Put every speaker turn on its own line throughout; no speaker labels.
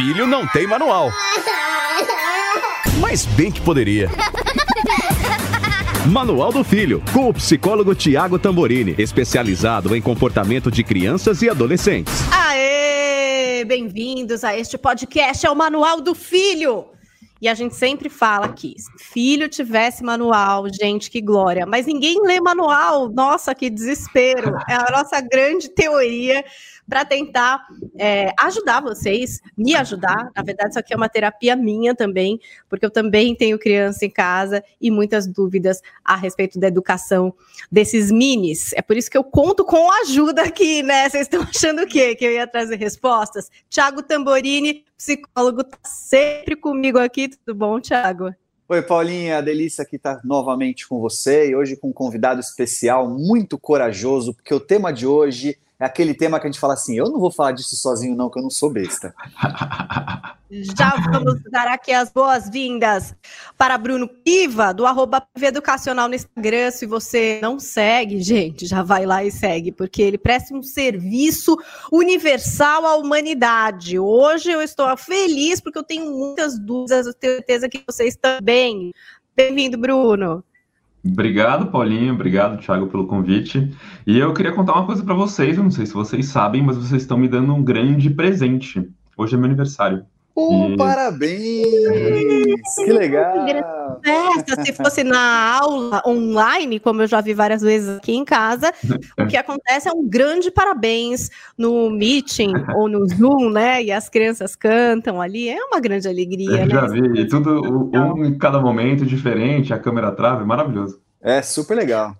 filho não tem manual. Mas bem que poderia. Manual do Filho, com o psicólogo Tiago Tamborini, especializado em comportamento de crianças e adolescentes.
Aê! Bem-vindos a este podcast, é o Manual do Filho. E a gente sempre fala aqui, se filho tivesse manual, gente, que glória. Mas ninguém lê manual, nossa, que desespero. É a nossa grande teoria para tentar é, ajudar vocês, me ajudar. Na verdade, isso aqui é uma terapia minha também, porque eu também tenho criança em casa e muitas dúvidas a respeito da educação desses minis. É por isso que eu conto com ajuda aqui, né? Vocês estão achando o quê? Que eu ia trazer respostas? Tiago Tamborini, psicólogo, tá sempre comigo aqui. Tudo bom, Tiago?
Oi, Paulinha, delícia aqui estar novamente com você e hoje com um convidado especial muito corajoso, porque o tema de hoje é aquele tema que a gente fala assim: eu não vou falar disso sozinho, não, que eu não sou besta.
Já vamos dar aqui as boas-vindas para Bruno Piva, do arroba Educacional no Instagram. Se você não segue, gente, já vai lá e segue, porque ele presta um serviço universal à humanidade. Hoje eu estou feliz porque eu tenho muitas dúvidas, eu tenho certeza que vocês também. Bem-vindo, Bruno.
Obrigado, Paulinho. Obrigado, Thiago, pelo convite. E eu queria contar uma coisa para vocês. Eu não sei se vocês sabem, mas vocês estão me dando um grande presente. Hoje é meu aniversário.
Oh, e... Parabéns! que legal!
Festa, se fosse na aula online, como eu já vi várias vezes aqui em casa, o que acontece é um grande parabéns no meeting ou no Zoom, né? E as crianças cantam ali, é uma grande alegria.
Eu né? já vi, tudo um em cada momento diferente, a câmera trava, é maravilhoso.
É super legal.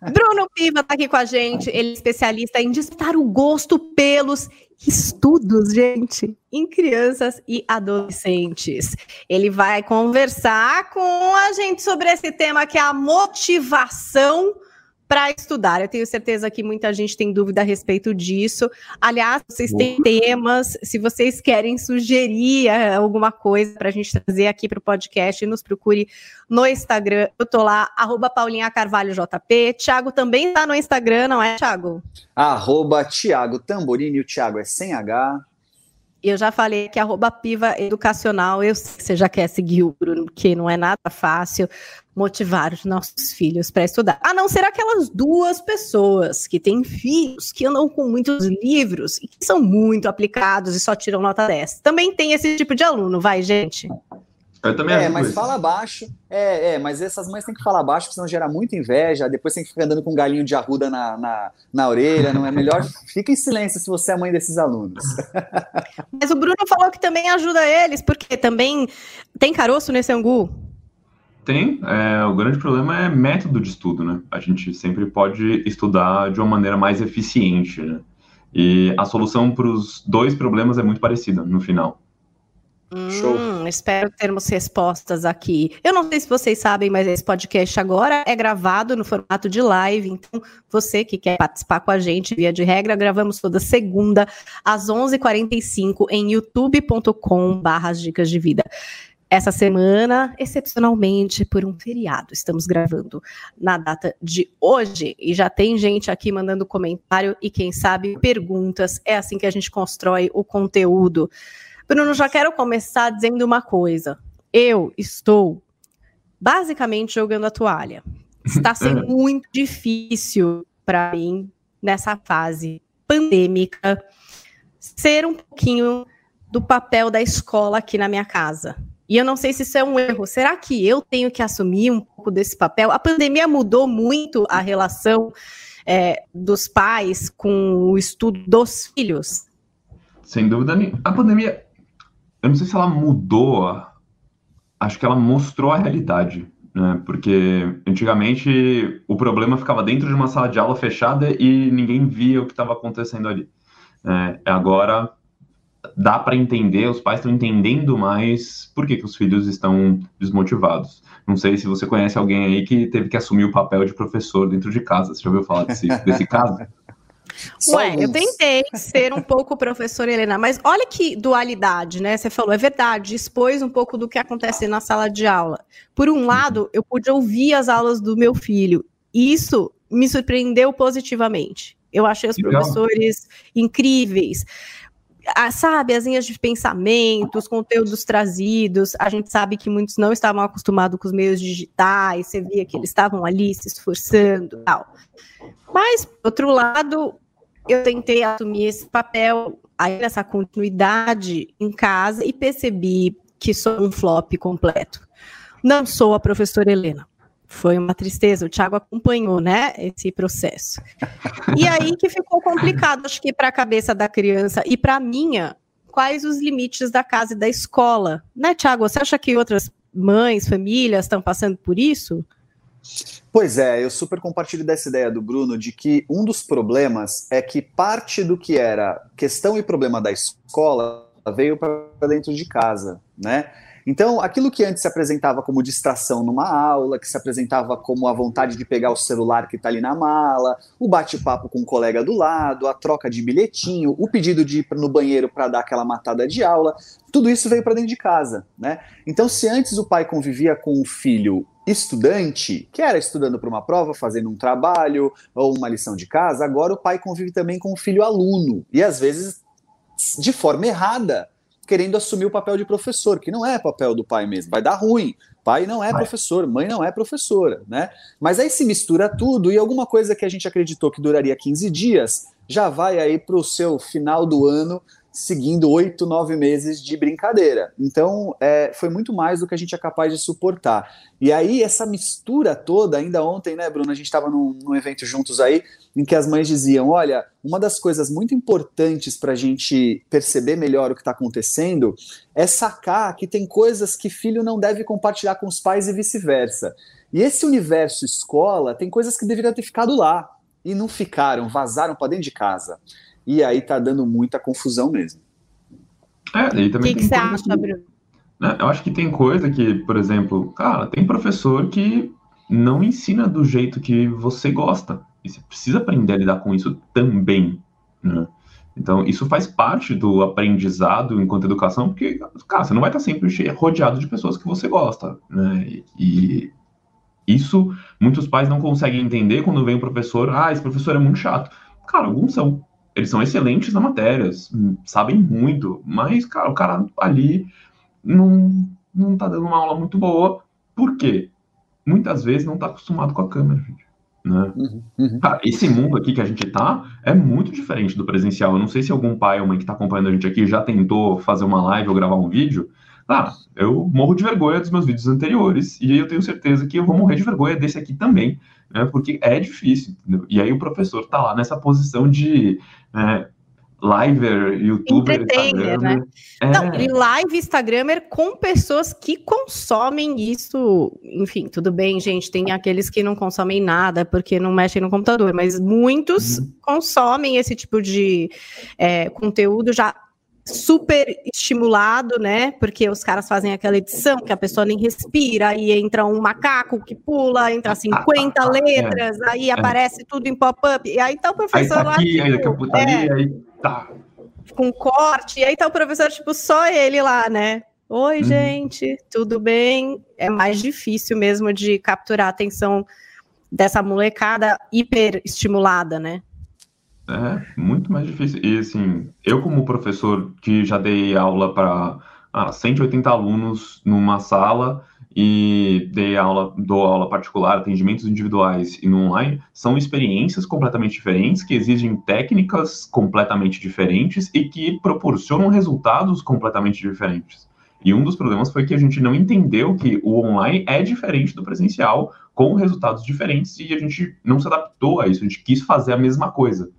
Bruno Piva está aqui com a gente, ele é especialista em despertar o gosto pelos estudos, gente, em crianças e adolescentes. Ele vai conversar com a gente sobre esse tema que é a motivação para estudar. Eu tenho certeza que muita gente tem dúvida a respeito disso. Aliás, vocês têm temas, se vocês querem sugerir eh, alguma coisa para a gente trazer aqui para o podcast, nos procure no Instagram. Eu tô lá, arroba Paulinha Carvalho JP. Tiago também está no Instagram, não é, Tiago?
Arroba Tiago Tamborini, o Tiago é sem H.
Eu já falei que arroba piva educacional, eu sei que você já quer seguir o Bruno, porque não é nada fácil motivar os nossos filhos para estudar. A não ser aquelas duas pessoas que têm filhos que andam com muitos livros e que são muito aplicados e só tiram nota 10. Também tem esse tipo de aluno, vai, gente?
Eu também É, mas isso. fala baixo. É, é, mas essas mães têm que falar baixo, senão gera muita inveja. Depois tem que ficar andando com um galinho de arruda na, na, na orelha. Não é melhor? Fica em silêncio se você é mãe desses alunos.
Mas o Bruno falou que também ajuda eles, porque também tem caroço nesse angu.
Tem. É, o grande problema é método de estudo, né? A gente sempre pode estudar de uma maneira mais eficiente, né? E a solução para os dois problemas é muito parecida no final.
Hum, espero termos respostas aqui. Eu não sei se vocês sabem, mas esse podcast agora é gravado no formato de live. Então, você que quer participar com a gente, via de regra, gravamos toda segunda às 11h45 em youtube.com/barra dicas de vida. Essa semana, excepcionalmente, por um feriado, estamos gravando na data de hoje e já tem gente aqui mandando comentário e, quem sabe, perguntas. É assim que a gente constrói o conteúdo. Bruno, já quero começar dizendo uma coisa. Eu estou basicamente jogando a toalha. Está sendo muito difícil para mim nessa fase pandêmica ser um pouquinho do papel da escola aqui na minha casa. E eu não sei se isso é um erro. Será que eu tenho que assumir um pouco desse papel? A pandemia mudou muito a relação é, dos pais com o estudo dos filhos?
Sem dúvida nenhuma. A pandemia eu não sei se ela mudou, acho que ela mostrou a realidade, né? Porque antigamente o problema ficava dentro de uma sala de aula fechada e ninguém via o que estava acontecendo ali. É, agora dá para entender, os pais estão entendendo mais por que, que os filhos estão desmotivados. Não sei se você conhece alguém aí que teve que assumir o papel de professor dentro de casa. Você já ouviu falar desse, desse caso?
Ué, eu tentei ser um pouco professora Helena, mas olha que dualidade, né? Você falou, é verdade, expôs um pouco do que acontece na sala de aula. Por um lado, eu pude ouvir as aulas do meu filho, e isso me surpreendeu positivamente. Eu achei os Legal. professores incríveis. sabe, as linhas de pensamento, os conteúdos trazidos. A gente sabe que muitos não estavam acostumados com os meios digitais, você via que eles estavam ali se esforçando tal. Mas, por outro lado, eu tentei assumir esse papel aí nessa continuidade em casa e percebi que sou um flop completo. Não sou a professora Helena. Foi uma tristeza, o Thiago acompanhou, né, esse processo. E aí que ficou complicado, acho que para a cabeça da criança e para minha, quais os limites da casa e da escola, né, Thiago? Você acha que outras mães, famílias estão passando por isso?
Pois é, eu super compartilho dessa ideia do Bruno de que um dos problemas é que parte do que era questão e problema da escola veio para dentro de casa, né? Então, aquilo que antes se apresentava como distração numa aula, que se apresentava como a vontade de pegar o celular que está ali na mala, o bate-papo com o colega do lado, a troca de bilhetinho, o pedido de ir no banheiro para dar aquela matada de aula, tudo isso veio para dentro de casa, né? Então, se antes o pai convivia com o filho estudante, que era estudando para uma prova, fazendo um trabalho ou uma lição de casa, agora o pai convive também com o filho aluno, e às vezes de forma errada, querendo assumir o papel de professor, que não é papel do pai mesmo, vai dar ruim. Pai não é professor, mãe não é professora, né? Mas aí se mistura tudo e alguma coisa que a gente acreditou que duraria 15 dias já vai aí para o seu final do ano seguindo oito, nove meses de brincadeira. Então, é, foi muito mais do que a gente é capaz de suportar. E aí, essa mistura toda, ainda ontem, né, Bruno, a gente estava num, num, evento juntos aí, em que as mães diziam: olha, uma das coisas muito importantes para a gente perceber melhor o que está acontecendo é sacar que tem coisas que filho não deve compartilhar com os pais e vice-versa. E esse universo escola tem coisas que deveriam ter ficado lá e não ficaram, vazaram para dentro de casa e aí tá dando muita confusão mesmo.
É, e também. O que, que você acha, Bruno? Né, eu acho que tem coisa que, por exemplo, cara, tem professor que não ensina do jeito que você gosta. E você precisa aprender a lidar com isso também. Né? Então, isso faz parte do aprendizado enquanto educação, porque, cara, você não vai estar sempre rodeado de pessoas que você gosta. Né? E isso muitos pais não conseguem entender quando vem um professor, ah, esse professor é muito chato. Cara, alguns são, eles são excelentes na matéria, sabem muito, mas, cara, o cara ali não, não tá dando uma aula muito boa. Por quê? Muitas vezes não tá acostumado com a câmera, gente. Né? Uhum, uhum. Cara, esse mundo aqui que a gente tá é muito diferente do presencial. Eu não sei se algum pai ou mãe que tá acompanhando a gente aqui já tentou fazer uma live ou gravar um vídeo. Ah, eu morro de vergonha dos meus vídeos anteriores e eu tenho certeza que eu vou morrer de vergonha desse aqui também, né? Porque é difícil. Entendeu? E aí o professor tá lá nessa posição de né, liver, youtuber, Instagramer. Né?
É. Não, e live Instagramer com pessoas que consomem isso. Enfim, tudo bem, gente. Tem aqueles que não consomem nada porque não mexem no computador, mas muitos uhum. consomem esse tipo de é, conteúdo já super estimulado, né? Porque os caras fazem aquela edição que a pessoa nem respira, aí entra um macaco que pula, entra 50 é. letras, é, aí é. aparece tudo em pop-up, e aí tá o professor aí
tá aqui, lá. Aí daqui a pouco tá ali, é. aí tá.
Com corte, e aí tá o professor, tipo, só ele lá, né? Oi, uhum. gente, tudo bem? É mais difícil mesmo de capturar a atenção dessa molecada hiper estimulada, né?
É, muito mais difícil. E assim, eu como professor que já dei aula para ah, 180 alunos numa sala e dei aula, dou aula particular, atendimentos individuais e no online, são experiências completamente diferentes, que exigem técnicas completamente diferentes e que proporcionam resultados completamente diferentes. E um dos problemas foi que a gente não entendeu que o online é diferente do presencial, com resultados diferentes, e a gente não se adaptou a isso, a gente quis fazer a mesma coisa.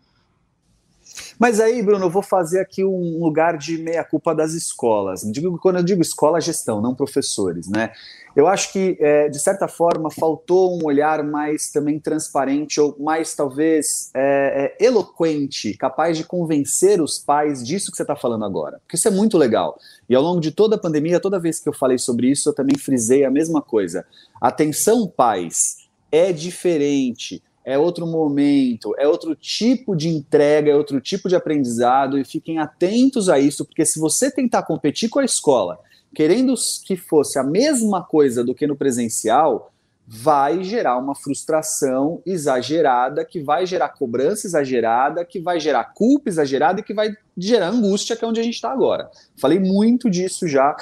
Mas aí, Bruno, eu vou fazer aqui um lugar de meia-culpa das escolas. Quando eu digo escola, gestão, não professores, né? Eu acho que, é, de certa forma, faltou um olhar mais também transparente, ou mais, talvez, é, é, eloquente, capaz de convencer os pais disso que você está falando agora. Porque isso é muito legal. E ao longo de toda a pandemia, toda vez que eu falei sobre isso, eu também frisei a mesma coisa. Atenção, pais, é diferente é outro momento, é outro tipo de entrega, é outro tipo de aprendizado, e fiquem atentos a isso, porque se você tentar competir com a escola, querendo que fosse a mesma coisa do que no presencial, vai gerar uma frustração exagerada, que vai gerar cobrança exagerada, que vai gerar culpa exagerada e que vai gerar angústia, que é onde a gente está agora. Falei muito disso já,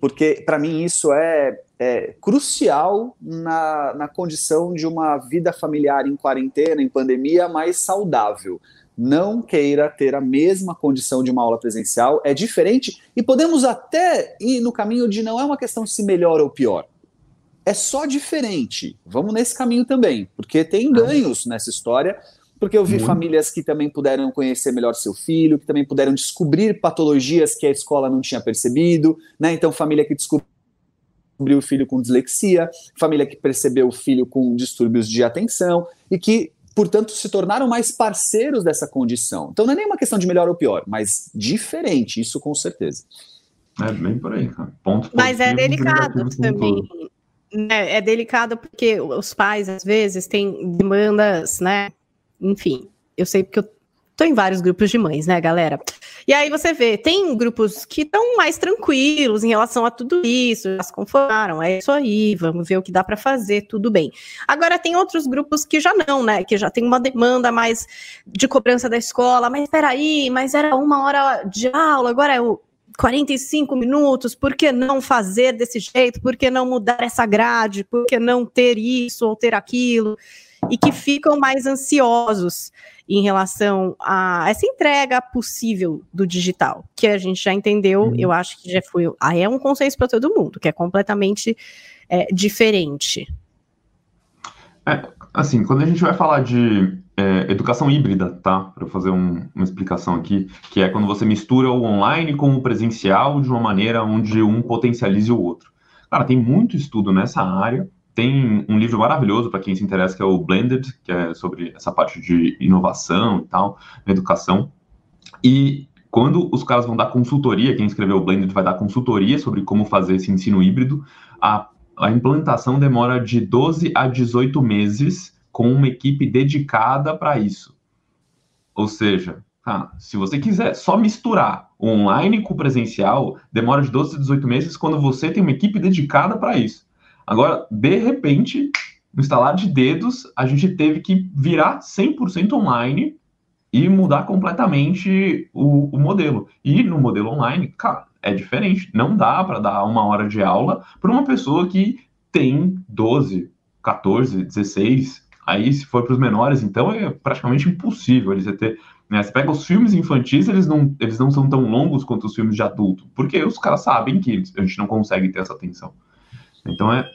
porque para mim isso é, é crucial na, na condição de uma vida familiar em quarentena, em pandemia, mais saudável não queira ter a mesma condição de uma aula presencial, é diferente e podemos até ir no caminho de não é uma questão se melhor ou pior é só diferente. Vamos nesse caminho também, porque tem ganhos nessa história. Porque eu vi Muito. famílias que também puderam conhecer melhor seu filho, que também puderam descobrir patologias que a escola não tinha percebido, né? Então, família que descobriu o filho com dislexia, família que percebeu o filho com distúrbios de atenção e que, portanto, se tornaram mais parceiros dessa condição. Então, não é nem uma questão de melhor ou pior, mas diferente, isso com certeza.
É bem por aí, cara. Ponto
mas é delicado também né, é delicado porque os pais, às vezes, têm demandas, né? Enfim, eu sei porque eu tô em vários grupos de mães, né, galera? E aí você vê, tem grupos que estão mais tranquilos em relação a tudo isso, já se conformaram, é isso aí, vamos ver o que dá para fazer, tudo bem. Agora tem outros grupos que já não, né, que já tem uma demanda mais de cobrança da escola, mas peraí, mas era uma hora de aula, agora é o 45 minutos, por que não fazer desse jeito? Por que não mudar essa grade? Por que não ter isso ou ter aquilo? E que ficam mais ansiosos em relação a essa entrega possível do digital, que a gente já entendeu, uhum. eu acho que já foi. Aí é um consenso para todo mundo, que é completamente é, diferente.
É, assim, quando a gente vai falar de é, educação híbrida, tá? Para fazer um, uma explicação aqui, que é quando você mistura o online com o presencial de uma maneira onde um potencialize o outro. Cara, tem muito estudo nessa área. Tem um livro maravilhoso para quem se interessa, que é o Blended, que é sobre essa parte de inovação e tal, na educação. E quando os caras vão dar consultoria, quem escreveu o Blended vai dar consultoria sobre como fazer esse ensino híbrido, a, a implantação demora de 12 a 18 meses com uma equipe dedicada para isso. Ou seja, tá, se você quiser só misturar o online com o presencial, demora de 12 a 18 meses quando você tem uma equipe dedicada para isso. Agora, de repente, no instalar de dedos, a gente teve que virar 100% online e mudar completamente o, o, modelo. E no modelo online, cara, é diferente. Não dá para dar uma hora de aula para uma pessoa que tem 12, 14, 16, Aí, se for para os menores, então é praticamente impossível eles ter. Né? Você pega os filmes infantis, eles não, eles não são tão longos quanto os filmes de adulto, porque os caras sabem que a gente não consegue ter essa atenção. Então é,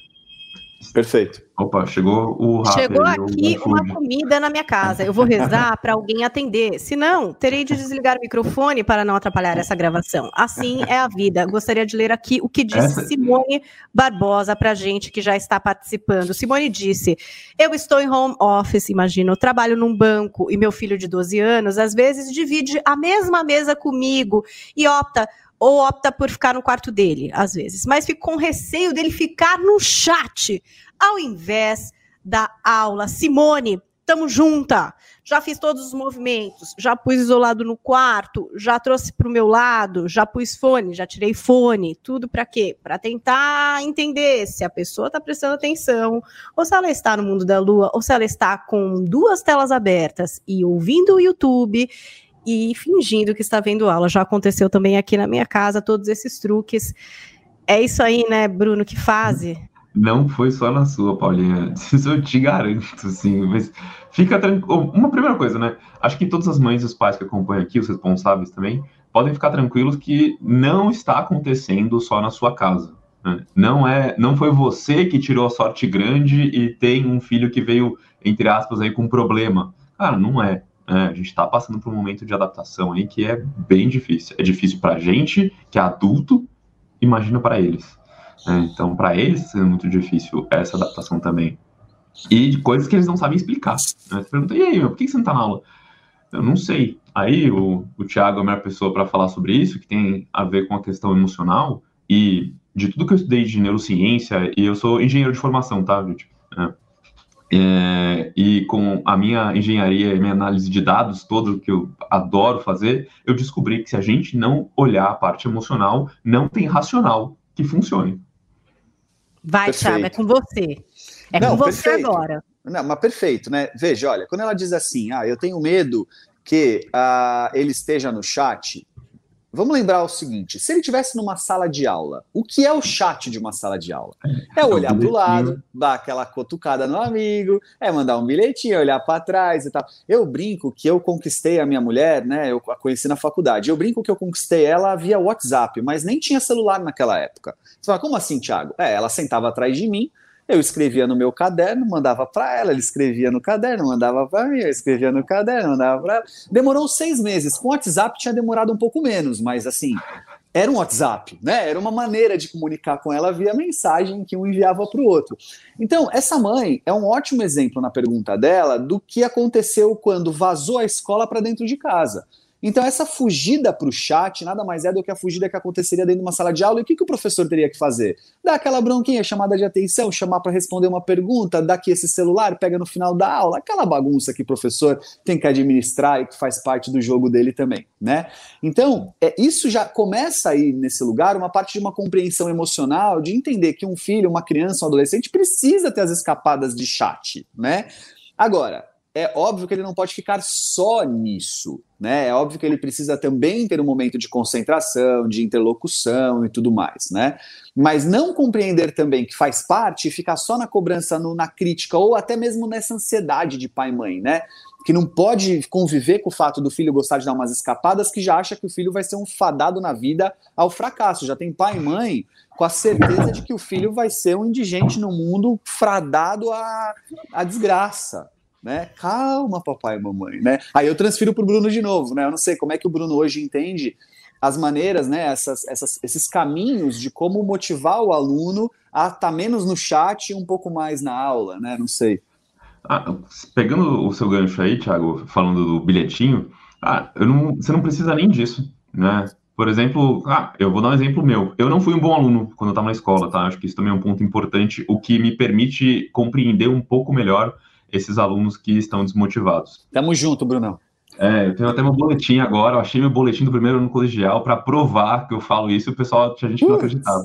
Perfeito.
Opa, chegou o
Rafa. Chegou aqui uma comida na minha casa. Eu vou rezar para alguém atender. Se não, terei de desligar o microfone para não atrapalhar essa gravação. Assim é a vida. Gostaria de ler aqui o que disse essa... Simone Barbosa para gente que já está participando. Simone disse: Eu estou em home office, imagino, trabalho num banco e meu filho de 12 anos às vezes divide a mesma mesa comigo e opta ou opta por ficar no quarto dele, às vezes, mas fico com receio dele ficar no chat ao invés da aula. Simone, tamo junta. Já fiz todos os movimentos, já pus isolado no quarto, já trouxe para o meu lado, já pus fone, já tirei fone, tudo para quê? Para tentar entender se a pessoa está prestando atenção, ou se ela está no mundo da lua, ou se ela está com duas telas abertas e ouvindo o YouTube e fingindo que está vendo aula. Já aconteceu também aqui na minha casa, todos esses truques. É isso aí, né, Bruno, que fase?
Não foi só na sua, Paulinha. Isso eu te garanto, sim. Mas fica tranquilo. Uma primeira coisa, né? Acho que todas as mães e os pais que acompanham aqui, os responsáveis também, podem ficar tranquilos que não está acontecendo só na sua casa. Né? Não é, não foi você que tirou a sorte grande e tem um filho que veio, entre aspas, aí com um problema. Cara, não é. É, a gente está passando por um momento de adaptação aí que é bem difícil. É difícil para a gente, que é adulto, imagina para eles. É, então, para eles é muito difícil essa adaptação também. E coisas que eles não sabem explicar. Né? Você pergunta, e aí, meu, por que você não está na aula? Eu não sei. Aí o, o Thiago é a melhor pessoa para falar sobre isso, que tem a ver com a questão emocional. E de tudo que eu estudei de neurociência, e eu sou engenheiro de formação, tá, gente? É, é, e com a minha engenharia e minha análise de dados, todo que eu adoro fazer, eu descobri que se a gente não olhar a parte emocional, não tem racional que funcione.
Vai, Thiago, é com você. É não, com você perfeito. agora.
Não, mas perfeito, né? Veja, olha, quando ela diz assim, ah, eu tenho medo que ah, ele esteja no chat, Vamos lembrar o seguinte: se ele tivesse numa sala de aula, o que é o chat de uma sala de aula? É olhar para o lado, dar aquela cutucada no amigo, é mandar um bilhetinho, olhar para trás e tal. Eu brinco que eu conquistei a minha mulher, né? Eu a conheci na faculdade. Eu brinco que eu conquistei ela via WhatsApp, mas nem tinha celular naquela época. Você fala, como assim, Thiago? É, ela sentava atrás de mim, eu escrevia no meu caderno, mandava para ela, ela escrevia no caderno, mandava para mim, eu escrevia no caderno, mandava para ela. Demorou seis meses. Com o WhatsApp tinha demorado um pouco menos, mas assim, era um WhatsApp, né? Era uma maneira de comunicar com ela via mensagem que um enviava para o outro. Então, essa mãe é um ótimo exemplo na pergunta dela do que aconteceu quando vazou a escola para dentro de casa. Então, essa fugida para o chat nada mais é do que a fugida que aconteceria dentro de uma sala de aula. E o que, que o professor teria que fazer? Dar aquela bronquinha, chamada de atenção, chamar para responder uma pergunta, dar aqui esse celular, pega no final da aula, aquela bagunça que o professor tem que administrar e que faz parte do jogo dele também, né? Então, é, isso já começa aí nesse lugar uma parte de uma compreensão emocional, de entender que um filho, uma criança, um adolescente precisa ter as escapadas de chat, né? Agora, é óbvio que ele não pode ficar só nisso, né? É óbvio que ele precisa também ter um momento de concentração, de interlocução e tudo mais, né? Mas não compreender também que faz parte e ficar só na cobrança, no, na crítica ou até mesmo nessa ansiedade de pai e mãe, né? Que não pode conviver com o fato do filho gostar de dar umas escapadas, que já acha que o filho vai ser um fadado na vida ao fracasso. Já tem pai e mãe com a certeza de que o filho vai ser um indigente no mundo fradado à, à desgraça, né? Calma, papai e mamãe, né? Aí eu transfiro para o Bruno de novo, né? Eu não sei como é que o Bruno hoje entende as maneiras, né? Essas, essas, esses caminhos de como motivar o aluno a estar tá menos no chat e um pouco mais na aula, né? Não sei.
Ah, pegando o seu gancho aí, Thiago, falando do bilhetinho, ah, não, você não precisa nem disso, né? Por exemplo, ah, eu vou dar um exemplo meu. Eu não fui um bom aluno quando eu estava na escola, tá? Acho que isso também é um ponto importante, o que me permite compreender um pouco melhor esses alunos que estão desmotivados.
Tamo junto, Brunão.
É, eu tenho até meu boletim agora, eu achei meu boletim do primeiro ano colegial para provar que eu falo isso e o pessoal, tinha gente que não acreditava.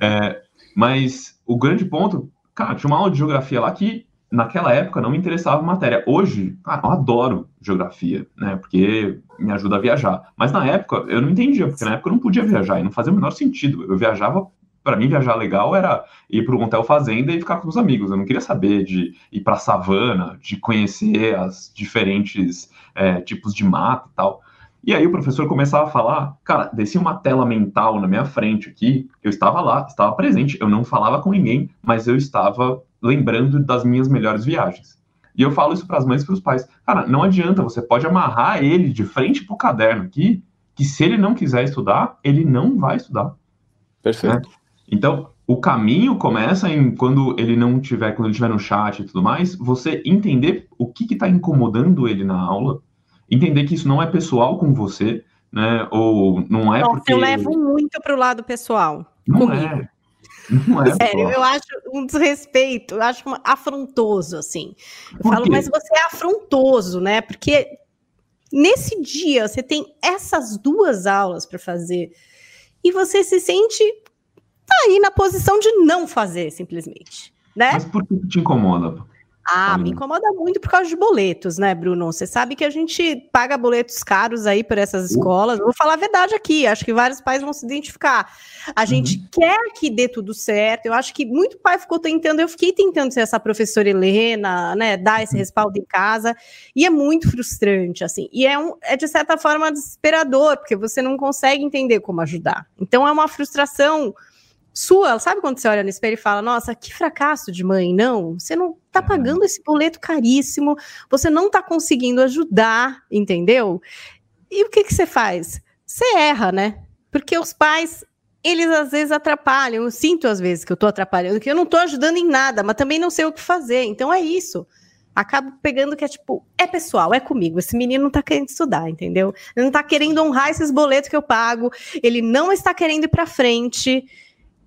É, mas o grande ponto, cara, tinha uma aula de geografia lá que naquela época não me interessava a matéria. Hoje, cara, eu adoro geografia, né? Porque me ajuda a viajar. Mas na época eu não entendia, porque na época eu não podia viajar e não fazia o menor sentido. Eu viajava para mim viajar legal era ir para um hotel fazenda e ficar com os amigos. Eu não queria saber de ir para a savana, de conhecer as diferentes é, tipos de mata e tal. E aí o professor começava a falar, cara, descia uma tela mental na minha frente aqui, eu estava lá, estava presente, eu não falava com ninguém, mas eu estava lembrando das minhas melhores viagens. E eu falo isso para as mães e para os pais. Cara, não adianta, você pode amarrar ele de frente para o caderno aqui, que se ele não quiser estudar, ele não vai estudar.
Perfeito.
Né? Então, o caminho começa em quando ele não tiver, quando ele estiver no chat e tudo mais, você entender o que está incomodando ele na aula, entender que isso não é pessoal com você, né? Ou não é Nossa, porque.
Eu levo muito para o lado pessoal.
Não comigo. é. Não é,
Sério, eu acho um desrespeito, eu acho afrontoso, assim. Eu falo, mas você é afrontoso, né? Porque nesse dia você tem essas duas aulas para fazer e você se sente tá aí na posição de não fazer, simplesmente. Né?
Mas por que te incomoda?
Ah, me incomoda muito por causa de boletos, né, Bruno? Você sabe que a gente paga boletos caros aí por essas escolas. Vou falar a verdade aqui, acho que vários pais vão se identificar. A uhum. gente quer que dê tudo certo. Eu acho que muito pai ficou tentando, eu fiquei tentando ser essa professora Helena, né, dar esse uhum. respaldo em casa, e é muito frustrante, assim. E é, um, é de certa forma desesperador, porque você não consegue entender como ajudar. Então é uma frustração sua, sabe quando você olha no espelho e fala, nossa, que fracasso de mãe, não, você não tá pagando esse boleto caríssimo, você não tá conseguindo ajudar, entendeu? E o que que você faz? Você erra, né? Porque os pais, eles às vezes atrapalham, eu sinto às vezes que eu tô atrapalhando, que eu não tô ajudando em nada, mas também não sei o que fazer, então é isso. Acabo pegando que é tipo, é pessoal, é comigo. Esse menino não tá querendo estudar, entendeu? Ele não tá querendo honrar esses boletos que eu pago, ele não está querendo ir para frente.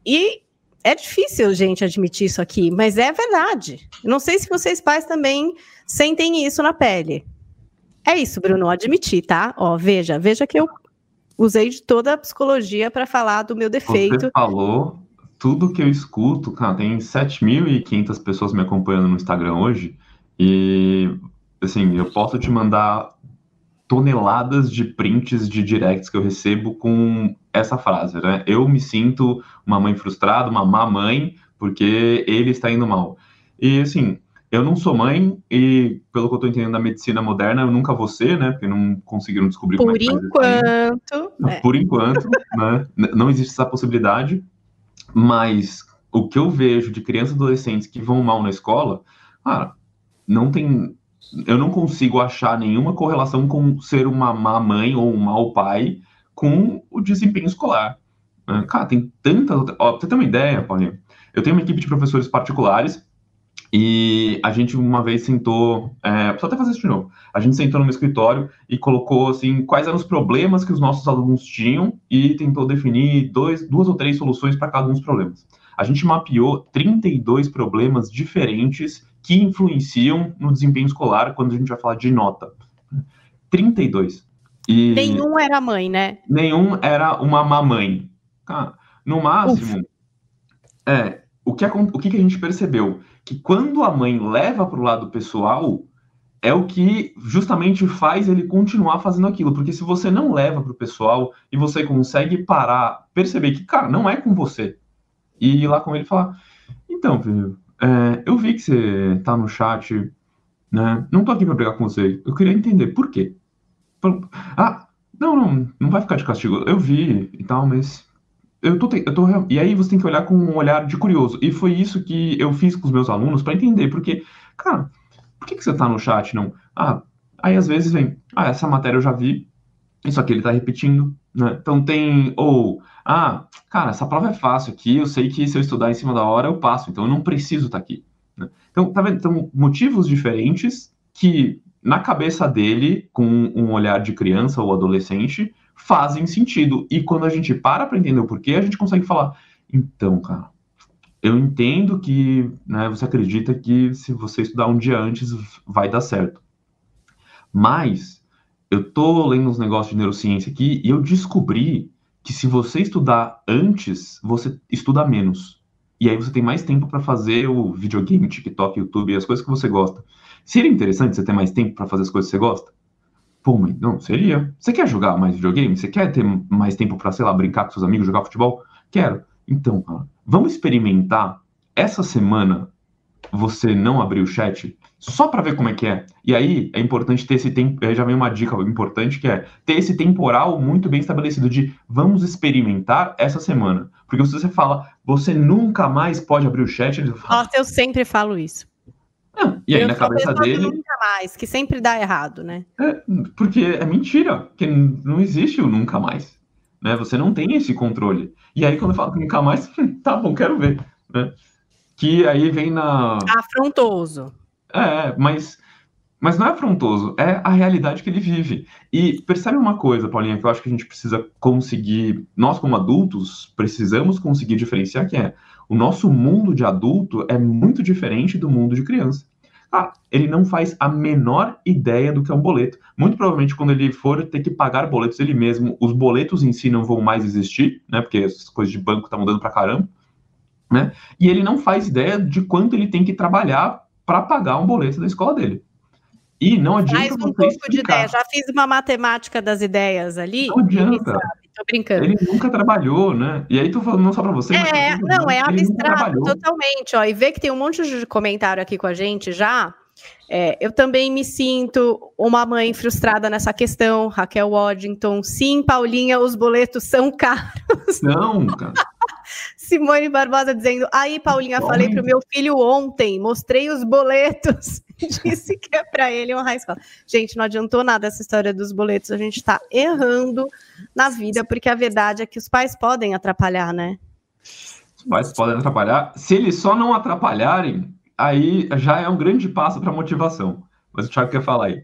E é difícil, gente, admitir isso aqui, mas é verdade. Não sei se vocês pais também sentem isso na pele. É isso, Bruno, admitir, tá? Ó, veja, veja que eu usei de toda a psicologia para falar do meu defeito.
Você falou tudo que eu escuto, cara, tem 7.500 pessoas me acompanhando no Instagram hoje, e, assim, eu posso te mandar toneladas de prints de directs que eu recebo com essa frase, né? Eu me sinto uma mãe frustrada, uma má mãe, porque ele está indo mal. E, assim, eu não sou mãe e, pelo que eu estou entendendo da medicina moderna, eu nunca vou ser, né? Porque não conseguiram descobrir
Por como é que enquanto.
É. Por enquanto, né? Não existe essa possibilidade. Mas o que eu vejo de crianças e adolescentes que vão mal na escola, cara, não tem. Eu não consigo achar nenhuma correlação com ser uma má mãe ou um mau pai com o desempenho escolar. Né? Cara, tem tantas. Ó, pra você ter uma ideia, Paulinho, eu tenho uma equipe de professores particulares e a gente uma vez sentou, é, só até fazer isso de novo. A gente sentou no escritório e colocou assim quais eram os problemas que os nossos alunos tinham e tentou definir dois, duas ou três soluções para cada um dos problemas. A gente mapeou 32 problemas diferentes que influenciam no desempenho escolar quando a gente vai falar de nota. 32.
E nenhum era mãe, né?
Nenhum era uma mamãe. no máximo, é, o que, o que a gente percebeu? que quando a mãe leva para o lado pessoal, é o que justamente faz ele continuar fazendo aquilo. Porque se você não leva para o pessoal e você consegue parar, perceber que, cara, não é com você, e ir lá com ele e falar: então, filho, é, eu vi que você tá no chat, né? Não tô aqui para brigar com você. Eu queria entender por quê. Ah, não, não, não vai ficar de castigo. Eu vi e tal, mas eu tô, eu tô, e aí você tem que olhar com um olhar de curioso. E foi isso que eu fiz com os meus alunos para entender, porque, cara, por que, que você tá no chat, não? Ah, aí às vezes vem, ah, essa matéria eu já vi, isso aqui ele tá repetindo, né? Então tem, ou, ah, cara, essa prova é fácil aqui, eu sei que se eu estudar em cima da hora eu passo, então eu não preciso estar tá aqui. Né? Então, tá vendo? Então, motivos diferentes que na cabeça dele, com um olhar de criança ou adolescente, fazem sentido. E quando a gente para para entender o porquê, a gente consegue falar: então, cara, eu entendo que né, você acredita que se você estudar um dia antes vai dar certo. Mas eu tô lendo uns negócios de neurociência aqui e eu descobri que se você estudar antes, você estuda menos. E aí você tem mais tempo para fazer o videogame, TikTok, YouTube, as coisas que você gosta. Seria interessante você ter mais tempo para fazer as coisas que você gosta? Pô, mãe, não, seria. Você quer jogar mais videogame? Você quer ter mais tempo para, sei lá, brincar com seus amigos, jogar futebol? Quero. Então, vamos experimentar essa semana você não abrir o chat só para ver como é que é. E aí é importante ter esse tempo. Já vem uma dica importante que é ter esse temporal muito bem estabelecido de vamos experimentar essa semana. Porque se você fala, você nunca mais pode abrir o chat, ele
fala, Nossa, eu sempre falo isso.
Não, e aí eu na cabeça dele.
Nunca mais, que sempre dá errado, né?
É, porque é mentira, que não existe o nunca mais. Né? Você não tem esse controle. E aí, quando eu falo que nunca mais, tá bom, quero ver. Né? Que aí vem na.
Afrontoso.
É, mas, mas não é afrontoso, é a realidade que ele vive. E percebe uma coisa, Paulinha, que eu acho que a gente precisa conseguir, nós como adultos, precisamos conseguir diferenciar que é o nosso mundo de adulto é muito diferente do mundo de criança. Ah, ele não faz a menor ideia do que é um boleto. Muito provavelmente, quando ele for ter que pagar boletos ele mesmo, os boletos em si não vão mais existir, né? Porque as coisas de banco estão mudando pra caramba, né? E ele não faz ideia de quanto ele tem que trabalhar para pagar um boleto da escola dele. E não adianta. Mais
um pouco de ideia. Já fiz uma matemática das ideias ali.
Não adianta. Tô brincando. Ele nunca trabalhou, né? E aí tô falando não só para você.
É, não, é abstrato totalmente. Ó, e vê que tem um monte de comentário aqui com a gente já. É, eu também me sinto uma mãe frustrada nessa questão, Raquel Waddington. Sim, Paulinha, os boletos são caros.
Não, cara.
Simone Barbosa dizendo: Aí, Paulinha, falei para o meu filho ontem, mostrei os boletos. Disse que é para ele honrar a escola. Gente, não adiantou nada essa história dos boletos. A gente está errando na vida, porque a verdade é que os pais podem atrapalhar, né?
Os pais podem atrapalhar. Se eles só não atrapalharem, aí já é um grande passo para motivação. Mas o Thiago quer falar aí.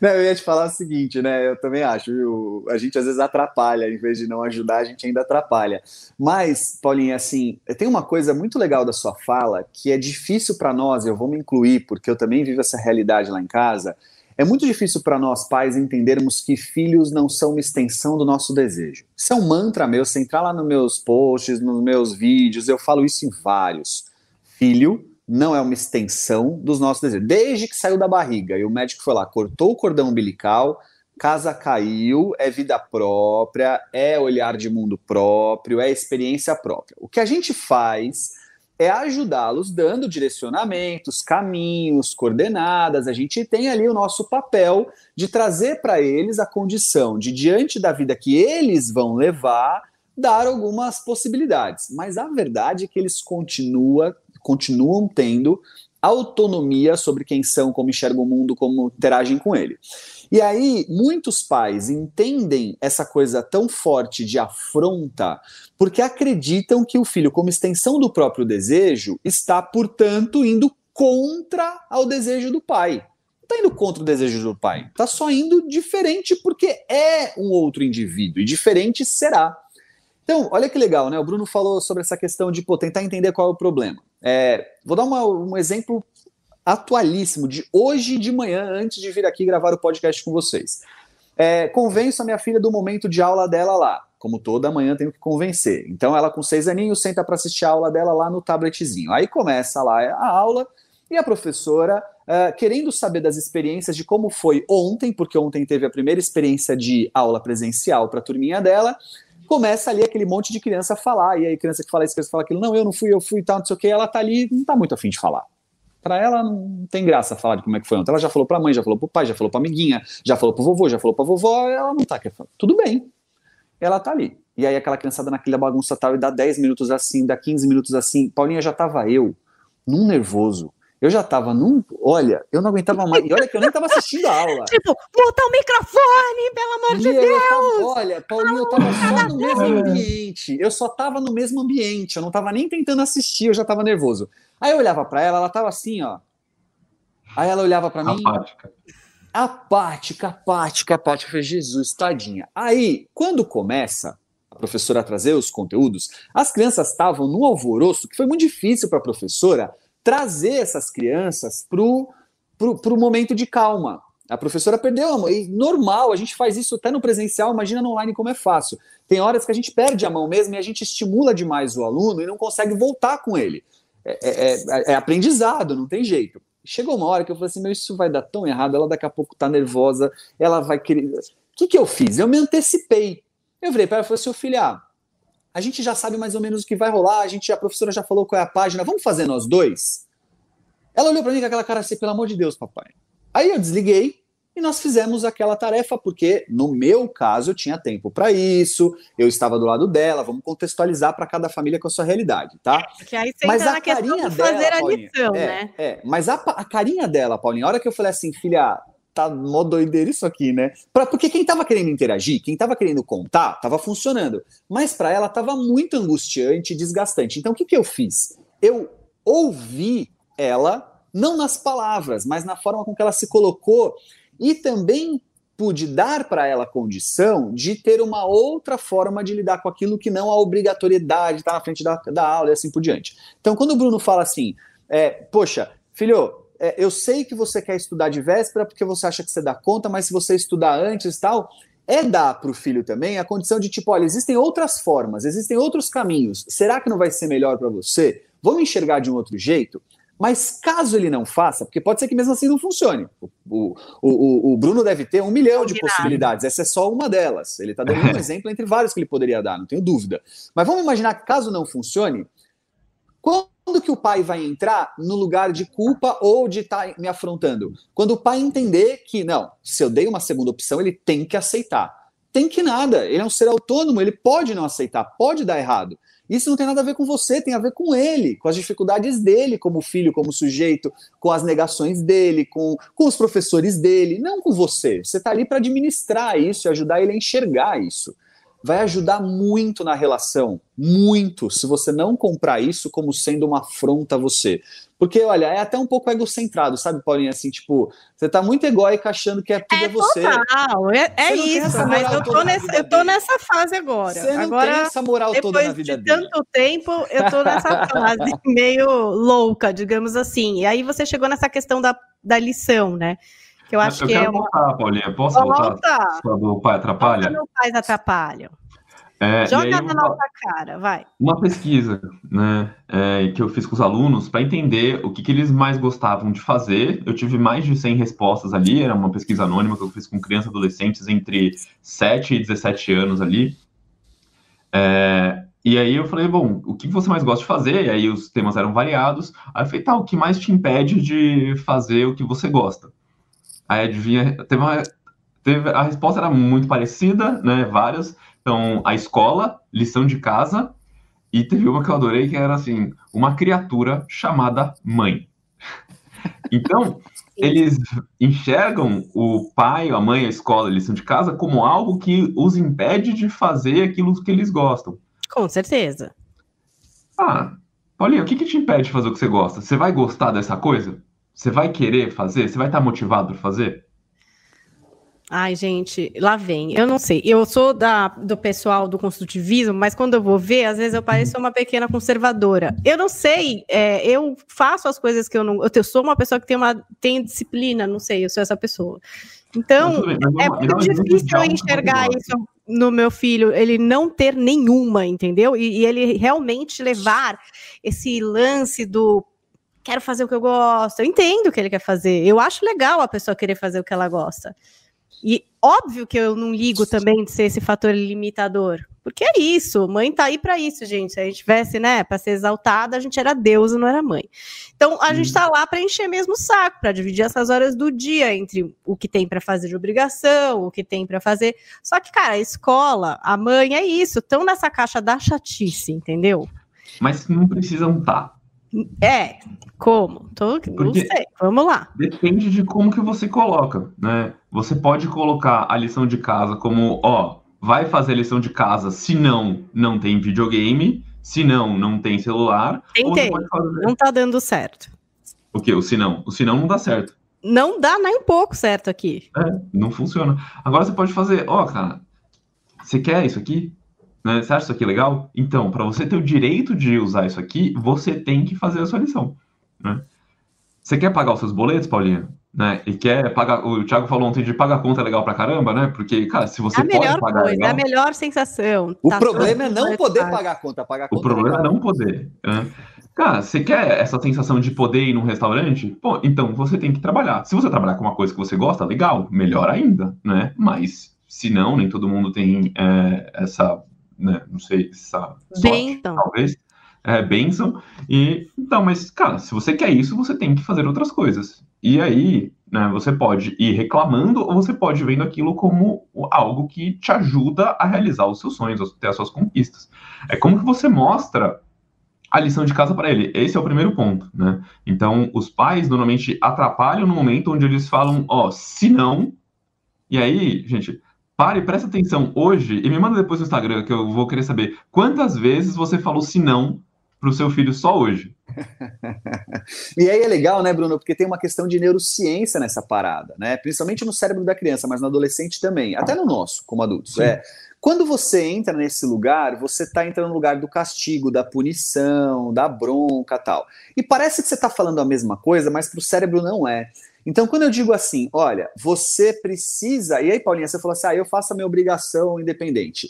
Eu ia te falar o seguinte, né? Eu também acho, viu? A gente às vezes atrapalha, em vez de não ajudar, a gente ainda atrapalha. Mas, Paulinha, assim, tem uma coisa muito legal da sua fala que é difícil para nós, eu vou me incluir, porque eu também vivo essa realidade lá em casa. É muito difícil para nós pais entendermos que filhos não são uma extensão do nosso desejo. Isso é um mantra meu, se entrar lá nos meus posts, nos meus vídeos, eu falo isso em vários. Filho não é uma extensão dos nossos desejos. Desde que saiu da barriga e o médico foi lá, cortou o cordão umbilical, casa caiu, é vida própria, é olhar de mundo próprio, é experiência própria. O que a gente faz é ajudá-los dando direcionamentos, caminhos, coordenadas. A gente tem ali o nosso papel de trazer para eles a condição de, diante da vida que eles vão levar, dar algumas possibilidades. Mas a verdade é que eles continua, continuam tendo autonomia sobre quem são, como enxergam o mundo, como interagem com ele. E aí, muitos pais entendem essa coisa tão forte de afronta porque acreditam que o filho, como extensão do próprio desejo, está, portanto, indo contra ao desejo do pai. Não está indo contra o desejo do pai, está só indo diferente porque é um outro indivíduo e diferente será. Então, olha que legal, né? O Bruno falou sobre essa questão de pô, tentar entender qual é o problema. É, vou dar uma, um exemplo atualíssimo de hoje de manhã, antes de vir aqui gravar o podcast com vocês. É, convenço a minha filha do momento de aula dela lá. Como toda manhã tenho que convencer. Então ela com seis aninhos senta para assistir a aula dela lá no tabletzinho. Aí começa lá a aula e a professora, uh, querendo saber das experiências de como foi ontem, porque ontem teve a primeira experiência de aula presencial para a turminha dela, começa ali aquele monte de criança a falar. E aí criança que fala isso, criança fala aquilo, não, eu não fui, eu fui e tal, não sei o que, ela tá ali, não tá muito afim de falar. Para ela não tem graça falar de como é que foi ontem. Ela já falou para a mãe, já falou para o pai, já falou para a amiguinha, já falou para o vovô, já falou para a vovó, ela não tá querendo. Tudo bem. Ela tá ali. E aí aquela criançada naquela bagunça tal, e dá 10 minutos assim, dá 15 minutos assim. Paulinha já tava eu, num nervoso. Eu já tava num. Olha, eu não aguentava mais. E olha que eu nem tava assistindo a aula.
Tipo, muta o microfone, pelo amor de Deus!
Tava, olha, Paulinha, eu tava só no mesmo ambiente. Eu só tava no mesmo ambiente. Eu não tava nem tentando assistir, eu já tava nervoso. Aí eu olhava para ela, ela tava assim, ó. Aí ela olhava para mim. Apática. Apática, apática, apática. Eu falei, Jesus, tadinha. Aí, quando começa a professora a trazer os conteúdos, as crianças estavam no alvoroço, que foi muito difícil para a professora trazer essas crianças pro, pro momento de calma. A professora perdeu a mão. E normal, a gente faz isso até no presencial, imagina no online como é fácil. Tem horas que a gente perde a mão mesmo e a gente estimula demais o aluno e não consegue voltar com ele. É, é, é, é, aprendizado, não tem jeito. Chegou uma hora que eu falei assim: meu, isso vai dar tão errado, ela daqui a pouco tá nervosa, ela vai querer. O que, que eu fiz? Eu me antecipei. Eu virei para ela e falei assim: filha, ah, a gente já sabe mais ou menos o que vai rolar, a gente, a professora já falou qual é a página, vamos fazer nós dois? Ela olhou para mim com aquela cara assim: pelo amor de Deus, papai. Aí eu desliguei, e nós fizemos aquela tarefa, porque no meu caso eu tinha tempo para isso, eu estava do lado dela, vamos contextualizar para cada família com a sua realidade, tá?
É, porque aí você mas a carinha de fazer dela, a lição,
é,
né?
É, mas a, a carinha dela, Paulinha, a hora que eu falei assim, filha, tá mó doideira isso aqui, né? Pra, porque quem tava querendo interagir, quem tava querendo contar, tava funcionando. Mas para ela tava muito angustiante e desgastante. Então o que, que eu fiz? Eu ouvi ela, não nas palavras, mas na forma com que ela se colocou e também pude dar para ela condição de ter uma outra forma de lidar com aquilo que não a obrigatoriedade de estar na frente da, da aula e assim por diante. Então, quando o Bruno fala assim, é, poxa, filho, é, eu sei que você quer estudar de véspera porque você acha que você dá conta, mas se você estudar antes e tal, é dar para o filho também a condição de tipo, olha, existem outras formas, existem outros caminhos. Será que não vai ser melhor para você? Vamos enxergar de um outro jeito? Mas caso ele não faça, porque pode ser que mesmo assim não funcione. O, o, o, o Bruno deve ter um milhão de possibilidades, essa é só uma delas. Ele está dando um exemplo entre vários que ele poderia dar, não tenho dúvida. Mas vamos imaginar que caso não funcione, quando que o pai vai entrar no lugar de culpa ou de estar tá me afrontando? Quando o pai entender que, não, se eu dei uma segunda opção, ele tem que aceitar. Tem que nada, ele é um ser autônomo, ele pode não aceitar, pode dar errado. Isso não tem nada a ver com você, tem a ver com ele, com as dificuldades dele como filho, como sujeito, com as negações dele, com, com os professores dele, não com você. Você está ali para administrar isso e ajudar ele a enxergar isso vai ajudar muito na relação, muito, se você não comprar isso como sendo uma afronta a você. Porque, olha, é até um pouco egocentrado, sabe, Paulinha? Assim, tipo, você tá muito egóica achando que é tudo é, é você.
Total, é, é isso, mas eu tô, nessa, eu tô nessa fase agora. Você não agora, tem
essa moral toda na vida
de dele. tanto tempo, eu tô nessa fase meio louca, digamos assim. E aí você chegou nessa questão da, da lição, né? Que eu acho
eu
que
quero
é uma...
voltar, Paulinha. Posso
Volta.
voltar? Do pai atrapalha?
Volta no Pais Atrapalham.
É,
Joga na nossa cara, vai.
uma pesquisa né, é, que eu fiz com os alunos para entender o que, que eles mais gostavam de fazer. Eu tive mais de 100 respostas ali, era uma pesquisa anônima que eu fiz com crianças e adolescentes entre 7 e 17 anos ali. É, e aí eu falei, bom, o que você mais gosta de fazer? E aí os temas eram variados. Aí eu falei, tá, o que mais te impede de fazer o que você gosta? Aí adivinha, teve uma, teve, a resposta era muito parecida, né, várias. Então, a escola, lição de casa, e teve uma que eu adorei, que era assim, uma criatura chamada mãe. Então, eles enxergam o pai, a mãe, a escola, a lição de casa como algo que os impede de fazer aquilo que eles gostam.
Com certeza.
Ah, Paulinho, o que, que te impede de fazer o que você gosta? Você vai gostar dessa coisa? Você vai querer fazer? Você vai estar motivado para fazer?
Ai, gente, lá vem. Eu não sei. Eu sou da, do pessoal do construtivismo, mas quando eu vou ver, às vezes eu pareço uma pequena conservadora. Eu não sei. é, eu faço as coisas que eu não. Eu, sou uma pessoa que tem uma tem disciplina, não sei. Eu sou essa pessoa. Então,
bem,
é
dá um
muito difícil eu
você
enxergar isso no meu filho, ele não ter nenhuma, entendeu? E, e ele realmente levar esse lance do quero fazer o que eu gosto. Eu entendo o que ele quer fazer. Eu acho legal a pessoa querer fazer o que ela gosta. E óbvio que eu não ligo também de ser esse fator limitador. Porque é isso, mãe tá aí para isso, gente. Se a gente tivesse, né, para ser exaltada, a gente era deusa, não era mãe. Então a gente tá lá para encher mesmo o saco, para dividir essas horas do dia entre o que tem para fazer de obrigação, o que tem para fazer. Só que, cara, a escola, a mãe é isso, estão nessa caixa da chatice, entendeu?
Mas não precisam estar.
É, como? Tô, não sei. Vamos lá.
Depende de como que você coloca, né? Você pode colocar a lição de casa como, ó, vai fazer a lição de casa, se não, não tem videogame, se não, não tem celular.
Tentei.
fazer...
Não tá dando certo.
O quê? O se não? O se não não dá certo.
Não dá nem um pouco certo aqui.
É, não funciona. Agora você pode fazer, ó, cara, você quer isso aqui? Né? Você acha isso aqui legal? Então, para você ter o direito de usar isso aqui, você tem que fazer a sua lição. Né? Você quer pagar os seus boletos, Paulinha? Né? E quer pagar. O Thiago falou ontem de pagar conta legal pra caramba, né? Porque, cara, se você
é a
pode
melhor
pagar
coisa, é
legal,
a melhor sensação.
O
Tá
problema é não poder
fácil.
pagar a conta. Pagar a
o
conta
problema é
não
não poder. Né? Cara, você quer essa sensação de poder ir num restaurante? Pô, então você tem que trabalhar. Se você trabalhar com uma coisa que você gosta, legal, melhor ainda, né? Mas se não, nem todo mundo tem é, essa, né, não sei, essa sorte,
Bênção.
talvez, é, bênção. E, então, mas, cara, se você quer isso, você tem que fazer outras coisas. E aí, né, você pode ir reclamando ou você pode ir vendo aquilo como algo que te ajuda a realizar os seus sonhos, a ter as suas conquistas. É como que você mostra a lição de casa para ele. Esse é o primeiro ponto, né? Então, os pais normalmente atrapalham no momento onde eles falam, ó, se não. E aí, gente, pare e presta atenção hoje e me manda depois no Instagram que eu vou querer saber quantas vezes você falou se não pro seu filho só hoje.
E aí é legal, né, Bruno? Porque tem uma questão de neurociência nessa parada, né? Principalmente no cérebro da criança, mas no adolescente também, até no nosso, como adultos.
Sim.
É. Quando você entra nesse lugar, você está entrando no lugar do castigo, da punição, da bronca tal. E parece que você está falando a mesma coisa, mas para o cérebro não é. Então, quando eu digo assim, olha, você precisa. E aí, Paulinha, você falou assim: ah, eu faço a minha obrigação independente.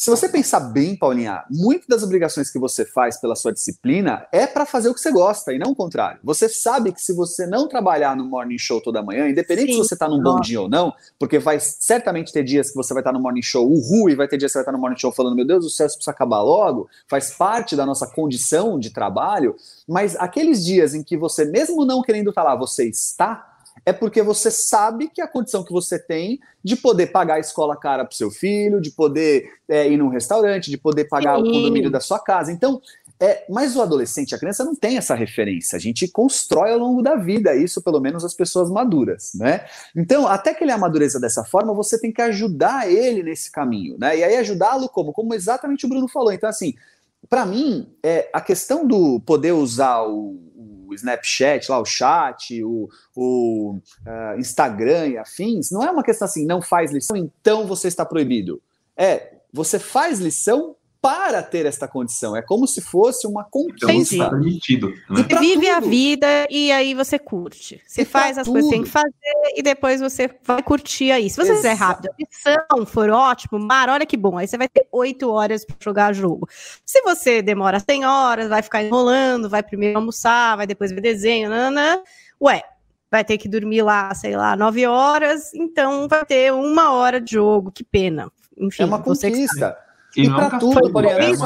Se você pensar bem, Paulinha, muitas das obrigações que você faz pela sua disciplina é para fazer o que você gosta e não o contrário. Você sabe que se você não trabalhar no morning show toda manhã, independente
Sim.
se você está num bom dia ou não, porque vai certamente ter dias que você vai estar no morning show uhul e vai ter dias que você vai estar no morning show falando, meu Deus do céu, isso precisa acabar logo, faz parte da nossa condição de trabalho, mas aqueles dias em que você, mesmo não querendo estar lá, você está, é porque você sabe que a condição que você tem de poder pagar a escola cara para o seu filho, de poder é, ir num restaurante, de poder pagar o
Sim.
condomínio da sua casa. Então, é, mas o adolescente, a criança não tem essa referência. A gente constrói ao longo da vida isso, pelo menos as pessoas maduras, né? Então, até que ele amadureça dessa forma, você tem que ajudar ele nesse caminho, né? E aí ajudá-lo como? Como exatamente o Bruno falou. Então, assim, para mim, é, a questão do poder usar o, o Snapchat, lá o chat, o, o ah, Instagram e afins, não é uma questão assim, não faz lição, então você está proibido. É, você faz lição para ter esta condição. É como se fosse uma conquista. Então,
permitido.
Né? Você vive tudo. a vida e aí você curte. Você e faz as tudo. coisas que tem que fazer e depois você vai curtir aí. Se você fizer rápido, a missão for ótimo, mar, olha que bom. Aí você vai ter oito horas para jogar jogo. Se você demora 100 horas, vai ficar enrolando, vai primeiro almoçar, vai depois ver desenho, nanã, ué, vai ter que dormir lá, sei lá, nove horas, então vai ter uma hora de jogo, que pena. Enfim,
é uma conquista.
E, e para tudo, por é isso,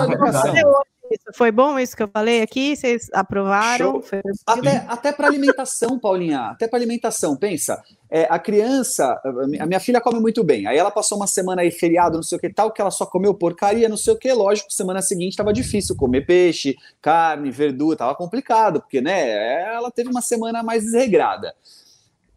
foi bom isso que eu falei aqui? Vocês aprovaram?
Até, até para alimentação, Paulinha. Até para alimentação. Pensa, é, a criança, a minha filha come muito bem. Aí ela passou uma semana aí feriado, não sei o que tal, que ela só comeu porcaria, não sei o que. Lógico, semana seguinte estava difícil comer peixe, carne, verdura, tava complicado, porque né, ela teve uma semana mais desregrada.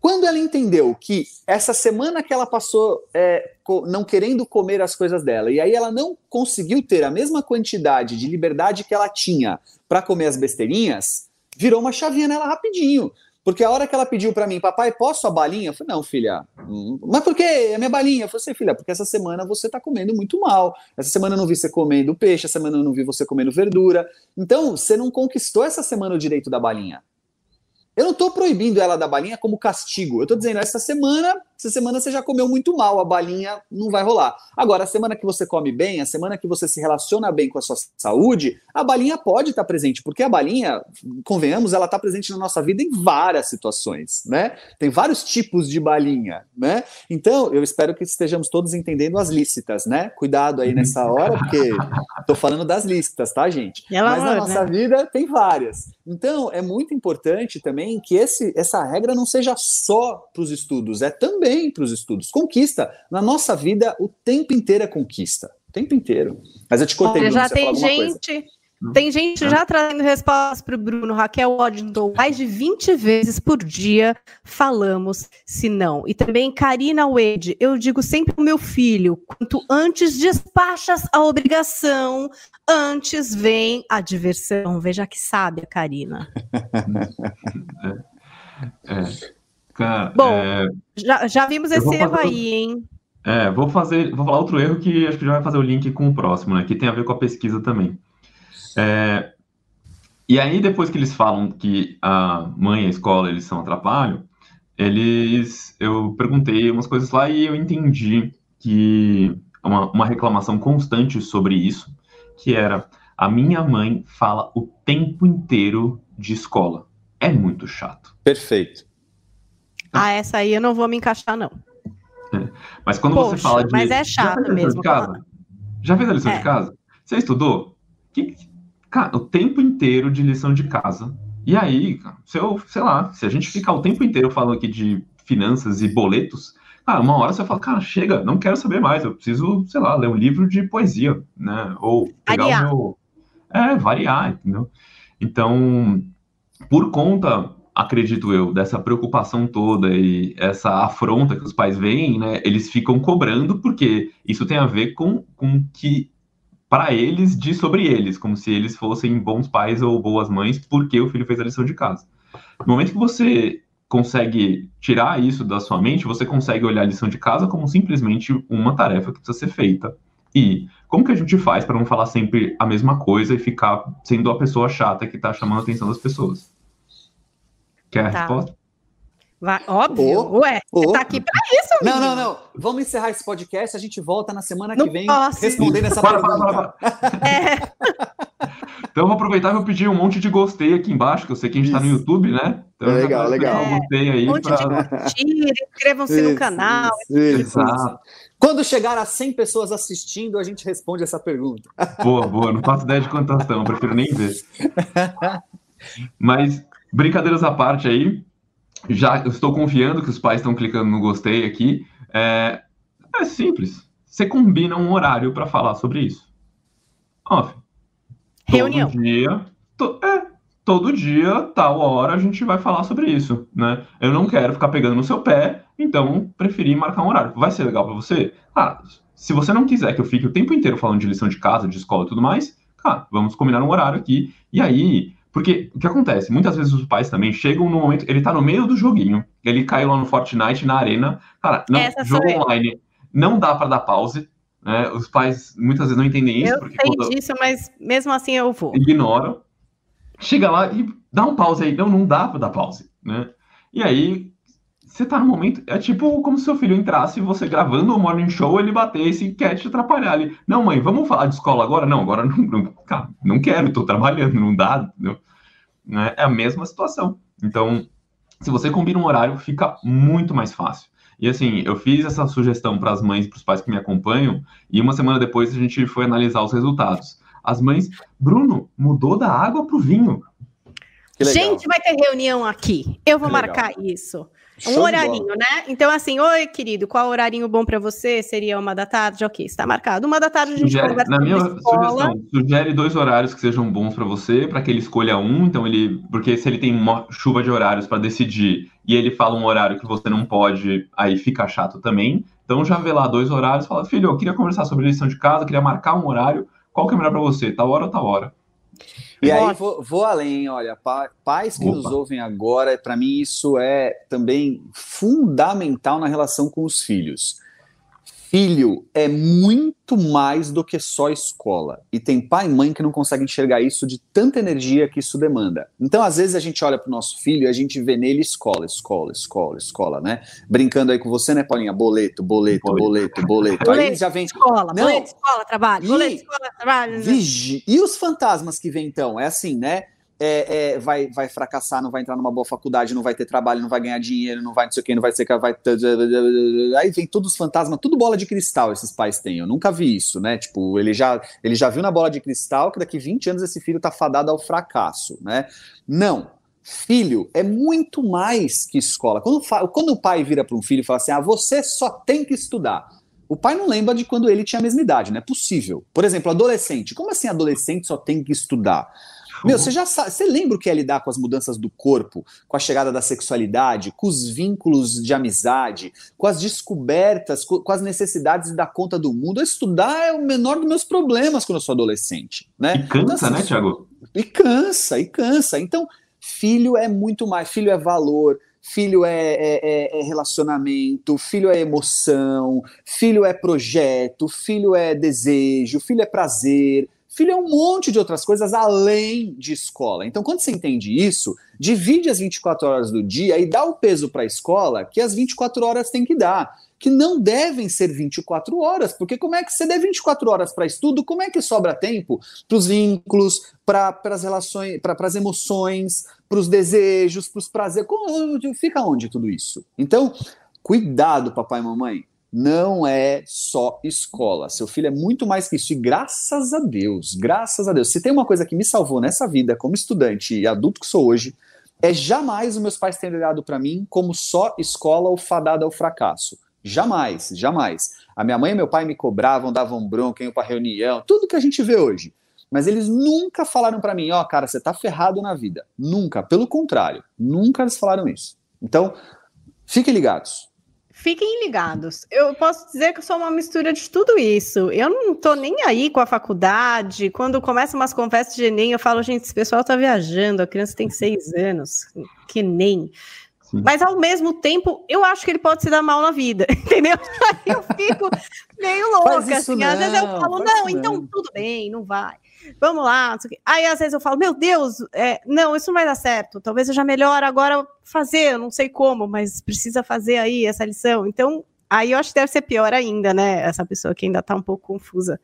Quando ela entendeu que essa semana que ela passou é, não querendo comer as coisas dela, e aí ela não conseguiu ter a mesma quantidade de liberdade que ela tinha para comer as besteirinhas, virou uma chavinha nela rapidinho. Porque a hora que ela pediu para mim, papai, posso a balinha? Eu falei, não, filha. Hum, mas por que é minha balinha? Eu falei, assim, filha, porque essa semana você tá comendo muito mal. Essa semana eu não vi você comendo peixe, essa semana eu não vi você comendo verdura. Então, você não conquistou essa semana o direito da balinha. Eu não estou proibindo ela da balinha como castigo. Eu estou dizendo, essa semana, essa semana você já comeu muito mal, a balinha não vai rolar. Agora, a semana que você come bem, a semana que você se relaciona bem com a sua saúde, a balinha pode estar presente, porque a balinha, convenhamos, ela está presente na nossa vida em várias situações, né? Tem vários tipos de balinha, né? Então, eu espero que estejamos todos entendendo as lícitas, né? Cuidado aí nessa hora, porque estou falando das lícitas, tá, gente? Ela Mas na nossa né? vida tem várias. Então, é muito importante também que esse, essa regra não seja só para os estudos, é também para os estudos. Conquista. Na nossa vida, o tempo inteiro é conquista. O tempo inteiro. Mas eu te contei,
Bruno, já tem gente. Coisa. Tem gente já trazendo respostas para o Bruno. Raquel Waddington, mais de 20 vezes por dia falamos se não. E também Karina Wade, eu digo sempre o meu filho, quanto antes despachas a obrigação, antes vem a diversão. Veja que sabe a Karina.
é, é. Cara,
Bom, é... já, já vimos esse erro aí, hein?
É, vou fazer, vou falar outro erro que acho que já vai fazer o link com o próximo, né? Que tem a ver com a pesquisa também. É, e aí, depois que eles falam que a mãe e a escola eles são atrapalho, eles, eu perguntei umas coisas lá e eu entendi que uma, uma reclamação constante sobre isso, que era a minha mãe fala o tempo inteiro de escola. É muito chato.
Perfeito.
Ah, essa aí eu não vou me encaixar, não.
É. Mas quando Poxa, você fala de.
Mas é chato mesmo.
Já fez a lição é. de casa? Você estudou? Que, cara, o tempo inteiro de lição de casa. E aí, se eu, sei lá, se a gente ficar o tempo inteiro falando aqui de finanças e boletos, cara, uma hora você fala, cara, chega, não quero saber mais, eu preciso, sei lá, ler um livro de poesia, né? Ou pegar variar. o meu. É, variar, entendeu? Então, por conta, acredito eu, dessa preocupação toda e essa afronta que os pais veem, né? Eles ficam cobrando, porque isso tem a ver com, com que para eles diz sobre eles, como se eles fossem bons pais ou boas mães porque o filho fez a lição de casa. No momento que você consegue tirar isso da sua mente, você consegue olhar a lição de casa como simplesmente uma tarefa que precisa ser feita. E como que a gente faz para não falar sempre a mesma coisa e ficar sendo a pessoa chata que está chamando a atenção das pessoas? Quer a tá. resposta?
Vai, óbvio. Oh, Ué, oh. você tá aqui para isso,
amigo. Não, não, não. Vamos encerrar esse podcast. A gente volta na semana não que vem posso. respondendo essa para, pergunta. Para, para, é.
Então eu vou aproveitar e vou pedir um monte de gostei aqui embaixo, que eu sei que a gente está no YouTube, né? Então,
legal, legal.
É, gostei aí um monte pra... de curtir, inscrevam-se no canal.
Isso, isso. Quando chegar a 100 pessoas assistindo, a gente responde essa pergunta.
Boa, boa. Não faço ideia de quantas estão, prefiro nem ver. Mas, brincadeiras à parte aí, já estou confiando que os pais estão clicando no gostei aqui. É, é simples. Você combina um horário para falar sobre isso. Off.
Reunião.
Todo dia, to, é, todo dia, tal hora, a gente vai falar sobre isso, né? Eu não quero ficar pegando no seu pé, então preferi marcar um horário. Vai ser legal para você? Ah, se você não quiser que eu fique o tempo inteiro falando de lição de casa, de escola e tudo mais, cara, vamos combinar um horário aqui. E aí, porque o que acontece? Muitas vezes os pais também chegam no momento, ele tá no meio do joguinho, ele caiu lá no Fortnite, na arena, cara, não, jogo online, não dá para dar pause, Né? Os pais muitas vezes não entendem isso.
Eu
porque
sei quando... disso, mas mesmo assim eu vou.
Ignoram. Chega lá e dá um pause aí. Não, não dá para dar pause, né? E aí, você tá no momento. É tipo como se seu filho entrasse você gravando o morning show, ele batesse e quer te atrapalhar ali. Não, mãe, vamos falar de escola agora? Não, agora não, não, cara, não quero, tô trabalhando, não dá. Não, né? É a mesma situação. Então, se você combina um horário, fica muito mais fácil. E assim, eu fiz essa sugestão para as mães e para os pais que me acompanham, e uma semana depois a gente foi analisar os resultados. As mães, Bruno, mudou da água para o vinho.
Gente, vai ter reunião aqui. Eu vou marcar isso. Um horarinho, né? Então, assim, oi, querido, qual horarinho bom para você? Seria uma da tarde? Ok, está marcado. Uma da tarde a gente
sugere,
conversa
Na minha sugestão, sugere dois horários que sejam bons para você, para que ele escolha um. Então, ele. Porque se ele tem uma chuva de horários para decidir e ele fala um horário que você não pode, aí fica chato também. Então, já vê lá dois horários fala, filho, eu queria conversar sobre a lição de casa, queria marcar um horário. Qual que é melhor para você? Tal hora ou tal hora?
E aí vou, vou, além, olha, pais que Opa. nos ouvem agora, para mim isso é também fundamental na relação com os filhos. Filho é muito mais do que só escola. E tem pai e mãe que não conseguem enxergar isso de tanta energia que isso demanda. Então, às vezes, a gente olha para o nosso filho e a gente vê nele escola, escola, escola, escola, né? Brincando aí com você, né, Paulinha? Boleto, boleto, boleto, boleto. boleto aí já vem.
Escola, não. boleto, escola, trabalho,
e...
boleto, escola, trabalho.
Vigi... E os fantasmas que vêm então? É assim, né? É, é, vai, vai fracassar, não vai entrar numa boa faculdade, não vai ter trabalho, não vai ganhar dinheiro, não vai não sei o que, não vai ser. Vai... Aí vem todos os fantasmas, tudo bola de cristal esses pais têm. Eu nunca vi isso, né? Tipo, ele já, ele já viu na bola de cristal que daqui 20 anos esse filho tá fadado ao fracasso, né? Não. Filho é muito mais que escola. Quando, quando o pai vira para um filho e fala assim: ah, você só tem que estudar. O pai não lembra de quando ele tinha a mesma idade, não é possível. Por exemplo, adolescente. Como assim adolescente só tem que estudar? Meu, você já sabe, você lembra o que é lidar com as mudanças do corpo, com a chegada da sexualidade, com os vínculos de amizade, com as descobertas, com, com as necessidades de dar conta do mundo? Estudar é o menor dos meus problemas quando eu sou adolescente, né?
E cansa, então, né, Thiago?
E cansa, e cansa. Então, filho é muito mais, filho é valor, filho é, é, é, é, relacionamento, filho é emoção, filho é projeto, filho é desejo, filho é prazer, Filho é um monte de outras coisas além de escola. Então, quando você entende isso, divide as 24 horas do dia e dá o peso para a escola que as 24 horas tem que dar. Que não devem ser 24 horas, porque como é que você der 24 horas para estudo, como é que sobra tempo para os vínculos, para as relações, para as emoções, para os desejos, para os prazeres? Como, fica onde tudo isso? Então, cuidado, papai e mamãe não é só escola. Seu filho é muito mais que isso. E graças a Deus, graças a Deus. Se tem uma coisa que me salvou nessa vida, como estudante e adulto que sou hoje, é jamais os meus pais terem olhado para mim como só escola ou fadada ao fracasso. Jamais, jamais. A minha mãe e meu pai me cobravam, davam bronca, iam para reunião, tudo que a gente vê hoje. Mas eles nunca falaram para mim, ó, oh, cara, você tá ferrado na vida. Nunca. Pelo contrário, nunca eles falaram isso. Então, fiquem ligados.
Fiquem ligados. Eu posso dizer que eu sou uma mistura de tudo isso. Eu não tô nem aí com a faculdade. Quando começam umas conversas de Enem, eu falo, gente, esse pessoal tá viajando, a criança tem seis anos, que nem. Sim. Mas ao mesmo tempo, eu acho que ele pode se dar mal na vida, entendeu? Aí eu fico meio louca, assim. Não, Às vezes eu falo, não, então tudo bem, não vai vamos lá. Aí às vezes eu falo, meu Deus, é, não, isso não vai dar certo. Talvez seja melhor agora fazer, eu não sei como, mas precisa fazer aí essa lição. Então, aí eu acho que deve ser pior ainda, né? Essa pessoa que ainda está um pouco confusa,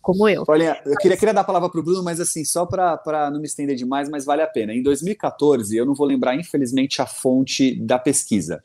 como eu.
Olha, eu queria, queria dar a palavra para o Bruno, mas assim, só para não me estender demais, mas vale a pena. Em 2014, eu não vou lembrar, infelizmente, a fonte da pesquisa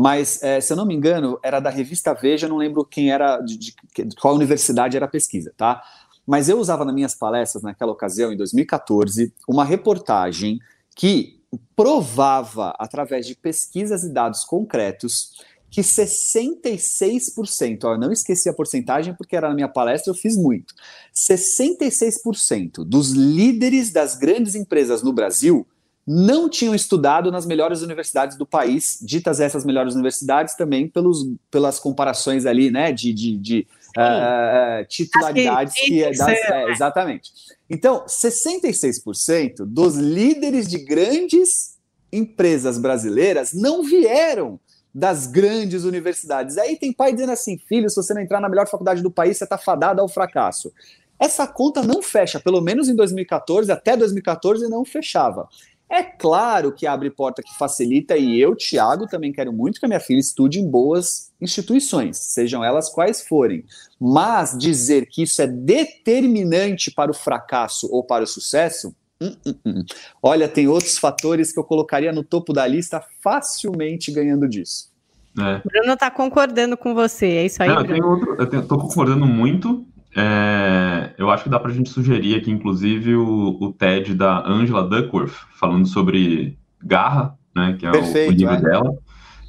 mas é, se eu não me engano, era da revista Veja, não lembro quem era, de, de, de, qual universidade era a pesquisa, tá? Mas eu usava nas minhas palestras, naquela ocasião, em 2014, uma reportagem que provava, através de pesquisas e dados concretos, que 66%, ó, eu não esqueci a porcentagem porque era na minha palestra, eu fiz muito. 66% dos líderes das grandes empresas no Brasil não tinham estudado nas melhores universidades do país, ditas essas melhores universidades também pelos, pelas comparações ali, né, de, de, de uh, titularidades que, que é das, é, exatamente. Então, 66% dos líderes de grandes empresas brasileiras não vieram das grandes universidades. Aí tem pai dizendo assim: filho, se você não entrar na melhor faculdade do país, você está fadado ao fracasso. Essa conta não fecha, pelo menos em 2014, até 2014 não fechava. É claro que abre porta que facilita, e eu, Tiago, também quero muito que a minha filha estude em boas instituições, sejam elas quais forem. Mas dizer que isso é determinante para o fracasso ou para o sucesso, hum, hum, hum. olha, tem outros fatores que eu colocaria no topo da lista facilmente ganhando disso.
É. Bruno está concordando com você, é isso aí. Não,
eu, tenho outro, eu tô concordando muito, é, eu acho que dá para a gente sugerir aqui, inclusive, o, o, TED da Angela Duckworth, falando sobre garra, né, que é Perfeito, o, o livro é. dela,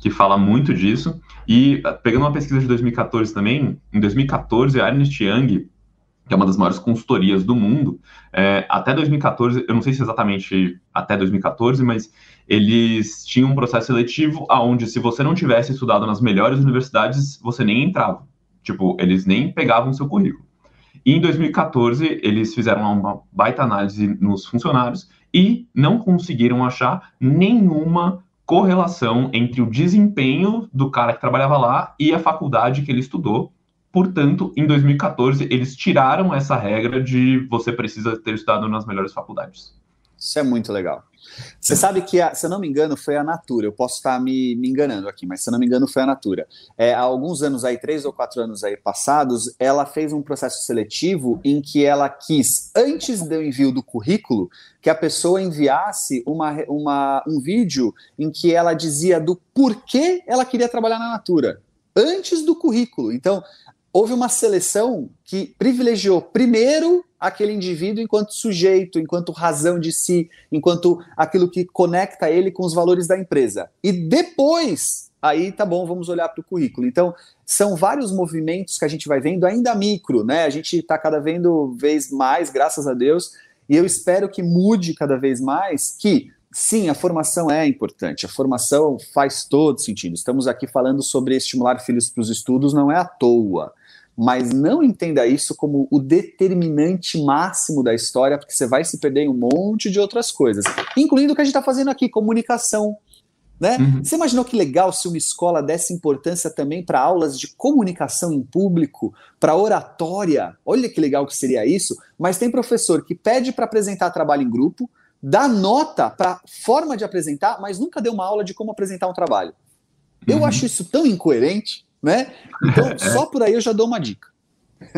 que fala muito disso. E pegando uma pesquisa de 2014 também, em 2014, a Ernest Young, que é uma das maiores consultorias do mundo, é, até 2014, eu não sei se exatamente até 2014, mas eles tinham um processo seletivo aonde se você não tivesse estudado nas melhores universidades, você nem entrava. Tipo, eles nem pegavam seu currículo. E em 2014, eles fizeram uma baita análise nos funcionários e não conseguiram achar nenhuma correlação entre o desempenho do cara que trabalhava lá e a faculdade que ele estudou. Portanto, em 2014, eles tiraram essa regra de você precisa ter estudado nas melhores faculdades.
Isso é muito legal. Você sabe que, a, se eu não me engano, foi a Natura. Eu posso estar me, me enganando aqui, mas se eu não me engano, foi a Natura. É, há alguns anos aí, três ou quatro anos aí passados, ela fez um processo seletivo em que ela quis, antes do envio do currículo, que a pessoa enviasse uma, uma, um vídeo em que ela dizia do porquê ela queria trabalhar na Natura antes do currículo. Então, houve uma seleção que privilegiou primeiro aquele indivíduo enquanto sujeito, enquanto razão de si, enquanto aquilo que conecta ele com os valores da empresa. E depois, aí tá bom, vamos olhar para o currículo. Então, são vários movimentos que a gente vai vendo, ainda micro, né? A gente está cada vez mais, graças a Deus, e eu espero que mude cada vez mais, que Sim, a formação é importante, a formação faz todo sentido. Estamos aqui falando sobre estimular filhos para os estudos, não é à toa mas não entenda isso como o determinante máximo da história, porque você vai se perder em um monte de outras coisas, incluindo o que a gente está fazendo aqui, comunicação. Né? Uhum. Você imaginou que legal se uma escola desse importância também para aulas de comunicação em público, para oratória? Olha que legal que seria isso. Mas tem professor que pede para apresentar trabalho em grupo, dá nota para forma de apresentar, mas nunca deu uma aula de como apresentar um trabalho. Eu uhum. acho isso tão incoerente né? Então, só por aí eu já dou uma dica.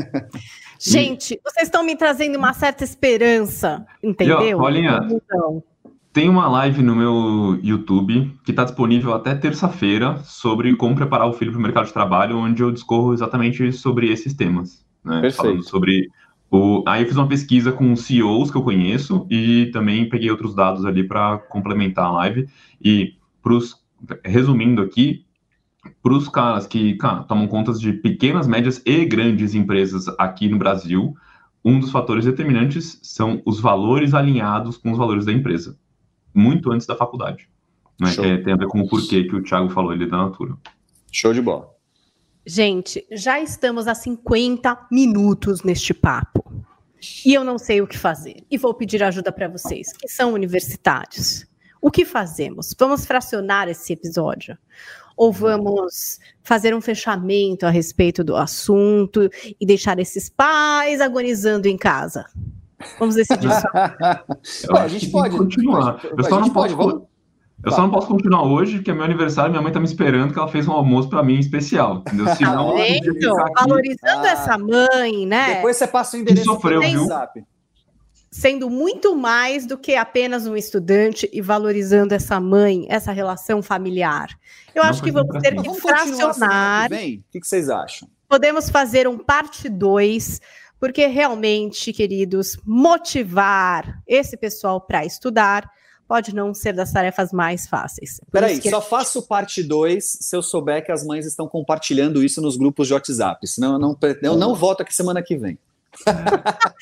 Gente, vocês estão me trazendo uma certa esperança, entendeu?
Paulinha, então. tem uma live no meu YouTube que está disponível até terça-feira sobre como preparar o filho para o mercado de trabalho, onde eu discorro exatamente sobre esses temas. Né? Perfeito. Falando sobre o... Aí eu fiz uma pesquisa com CEOs que eu conheço e também peguei outros dados ali para complementar a live. E pros... resumindo aqui, para os caras que cara, tomam contas de pequenas, médias e grandes empresas aqui no Brasil, um dos fatores determinantes são os valores alinhados com os valores da empresa, muito antes da faculdade. Né? É, tem a ver com o porquê que o Thiago falou ali da Natura.
Show de bola.
Gente, já estamos a 50 minutos neste papo. E eu não sei o que fazer. E vou pedir ajuda para vocês, que são universitários. O que fazemos? Vamos fracionar esse episódio ou vamos fazer um fechamento a respeito do assunto e deixar esses pais agonizando em casa? Vamos decidir
isso. a gente pode continuar. Eu só não posso. Pode, eu só não posso continuar hoje, porque é meu aniversário, minha mãe tá me esperando que ela fez um almoço para mim especial, entendeu?
Senão, tá valorizando ah, essa mãe, né?
Depois você passa o endereço
sofreu, viu? WhatsApp
sendo muito mais do que apenas um estudante e valorizando essa mãe, essa relação familiar. Eu Não acho que vamos ter que vamos fracionar.
Que o que, que vocês acham?
Podemos fazer um parte 2, porque realmente, queridos, motivar esse pessoal para estudar pode não ser das tarefas mais fáceis.
Peraí, que... só faço parte 2 se eu souber que as mães estão compartilhando isso nos grupos de WhatsApp. Senão eu não, eu não volto aqui semana que vem.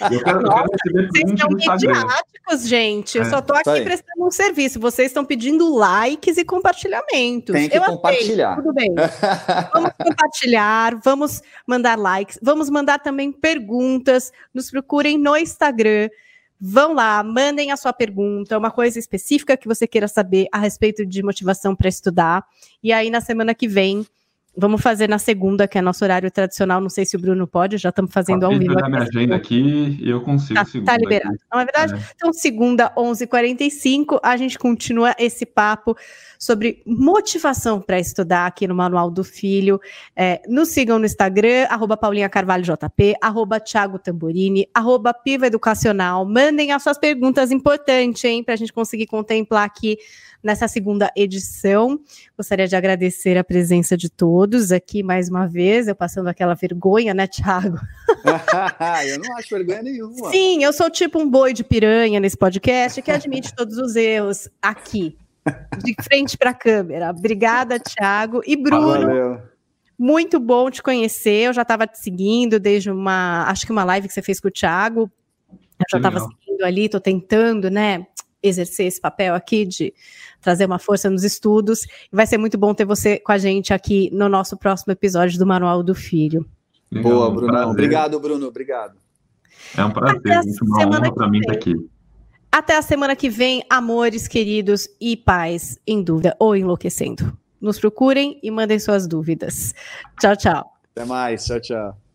Eu quero, Nossa, eu quero vocês estão midiáticos, gente. Eu é, só tô aqui prestando um serviço. Vocês estão pedindo likes e compartilhamentos.
Tem que eu compartilhar.
tudo bem. vamos compartilhar, vamos mandar likes, vamos mandar também perguntas. Nos procurem no Instagram Vão lá, mandem a sua pergunta, uma coisa específica que você queira saber a respeito de motivação para estudar. E aí, na semana que vem, Vamos fazer na segunda, que é nosso horário tradicional. Não sei se o Bruno pode, já estamos fazendo
ao
vivo.
Eu minha agenda aqui e eu consigo.
Tá, tá liberado. Aqui. Não é verdade? É. Então, segunda, 11h45, a gente continua esse papo sobre motivação para estudar aqui no Manual do Filho. É, nos sigam no Instagram, arroba Paulinha Carvalho JP, arroba Thiago Tamborini, arroba Piva Educacional. Mandem as suas perguntas importantes, hein, para a gente conseguir contemplar aqui nessa segunda edição. Gostaria de agradecer a presença de todos aqui mais uma vez, eu passando aquela vergonha, né, Thiago?
eu não acho vergonha nenhuma.
Sim, eu sou tipo um boi de piranha nesse podcast que admite todos os erros aqui, de frente para a câmera. Obrigada, Thiago. E Bruno. Valeu. Muito bom te conhecer. Eu já estava te seguindo desde uma, acho que uma live que você fez com o Thiago. Eu já estava seguindo ali, estou tentando, né, exercer esse papel aqui de trazer uma força nos estudos. Vai ser muito bom ter você com a gente aqui no nosso próximo episódio do Manual do Filho.
Legal, Boa, Bruno. Obrigado, Bruno. Obrigado.
É um prazer, muito uma honra para mim estar aqui.
Até a semana que vem, amores queridos e pais em dúvida ou enlouquecendo. Nos procurem e mandem suas dúvidas. Tchau, tchau.
Até mais. Tchau, tchau.